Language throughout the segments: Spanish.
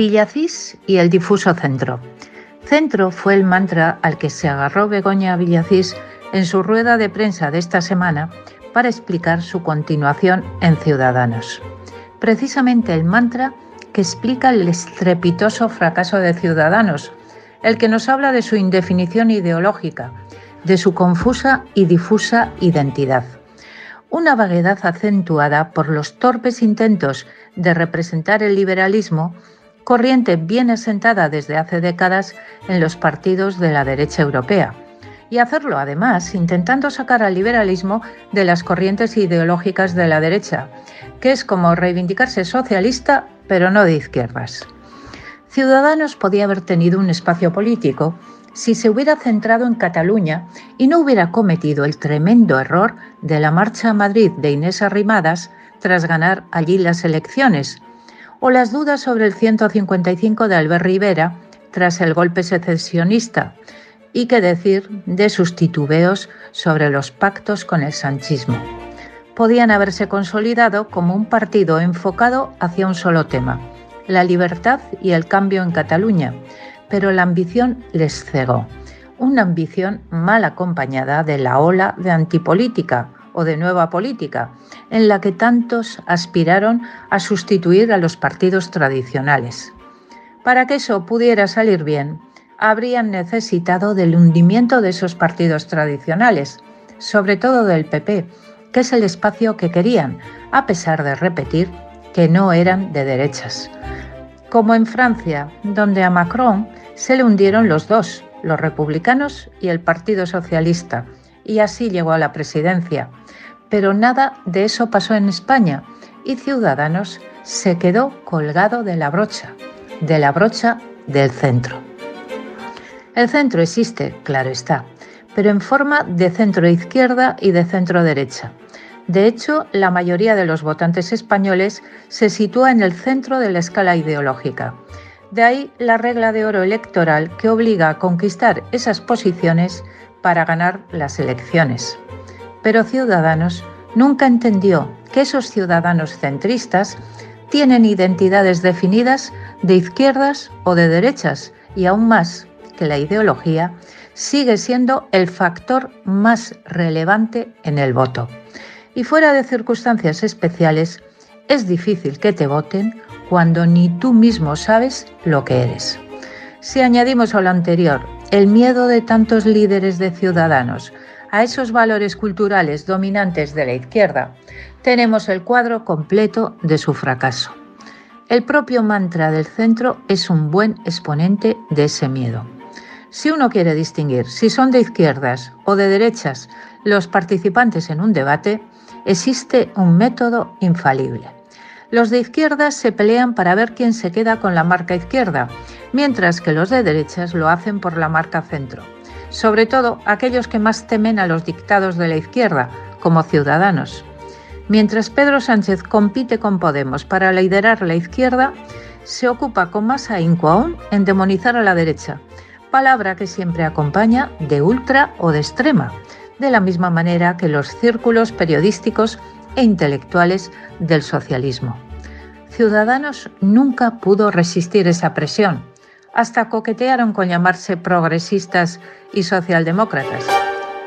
Villacís y el difuso centro. Centro fue el mantra al que se agarró Begoña Villacís en su rueda de prensa de esta semana para explicar su continuación en Ciudadanos. Precisamente el mantra que explica el estrepitoso fracaso de Ciudadanos, el que nos habla de su indefinición ideológica, de su confusa y difusa identidad. Una vaguedad acentuada por los torpes intentos de representar el liberalismo, corriente bien asentada desde hace décadas en los partidos de la derecha europea, y hacerlo además intentando sacar al liberalismo de las corrientes ideológicas de la derecha, que es como reivindicarse socialista pero no de izquierdas. Ciudadanos podía haber tenido un espacio político si se hubiera centrado en Cataluña y no hubiera cometido el tremendo error de la marcha a Madrid de Inés Arrimadas tras ganar allí las elecciones, o las dudas sobre el 155 de Albert Rivera tras el golpe secesionista, y qué decir de sus titubeos sobre los pactos con el sanchismo. Podían haberse consolidado como un partido enfocado hacia un solo tema, la libertad y el cambio en Cataluña, pero la ambición les cegó. Una ambición mal acompañada de la ola de antipolítica o de nueva política, en la que tantos aspiraron a sustituir a los partidos tradicionales. Para que eso pudiera salir bien, habrían necesitado del hundimiento de esos partidos tradicionales, sobre todo del PP, que es el espacio que querían, a pesar de repetir que no eran de derechas. Como en Francia, donde a Macron se le hundieron los dos, los republicanos y el Partido Socialista, y así llegó a la presidencia. Pero nada de eso pasó en España y Ciudadanos se quedó colgado de la brocha, de la brocha del centro. El centro existe, claro está, pero en forma de centro izquierda y de centro derecha. De hecho, la mayoría de los votantes españoles se sitúa en el centro de la escala ideológica. De ahí la regla de oro electoral que obliga a conquistar esas posiciones para ganar las elecciones. Pero Ciudadanos nunca entendió que esos ciudadanos centristas tienen identidades definidas de izquierdas o de derechas y aún más que la ideología sigue siendo el factor más relevante en el voto. Y fuera de circunstancias especiales, es difícil que te voten cuando ni tú mismo sabes lo que eres. Si añadimos a lo anterior el miedo de tantos líderes de ciudadanos a esos valores culturales dominantes de la izquierda, tenemos el cuadro completo de su fracaso. El propio mantra del centro es un buen exponente de ese miedo. Si uno quiere distinguir si son de izquierdas o de derechas los participantes en un debate, existe un método infalible. Los de izquierdas se pelean para ver quién se queda con la marca izquierda, mientras que los de derechas lo hacen por la marca centro. Sobre todo aquellos que más temen a los dictados de la izquierda, como ciudadanos. Mientras Pedro Sánchez compite con Podemos para liderar la izquierda, se ocupa con más ahínco aún en demonizar a la derecha, palabra que siempre acompaña de ultra o de extrema, de la misma manera que los círculos periodísticos e intelectuales del socialismo. Ciudadanos nunca pudo resistir esa presión. Hasta coquetearon con llamarse progresistas y socialdemócratas,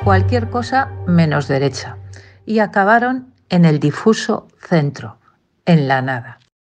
cualquier cosa menos derecha, y acabaron en el difuso centro, en la nada.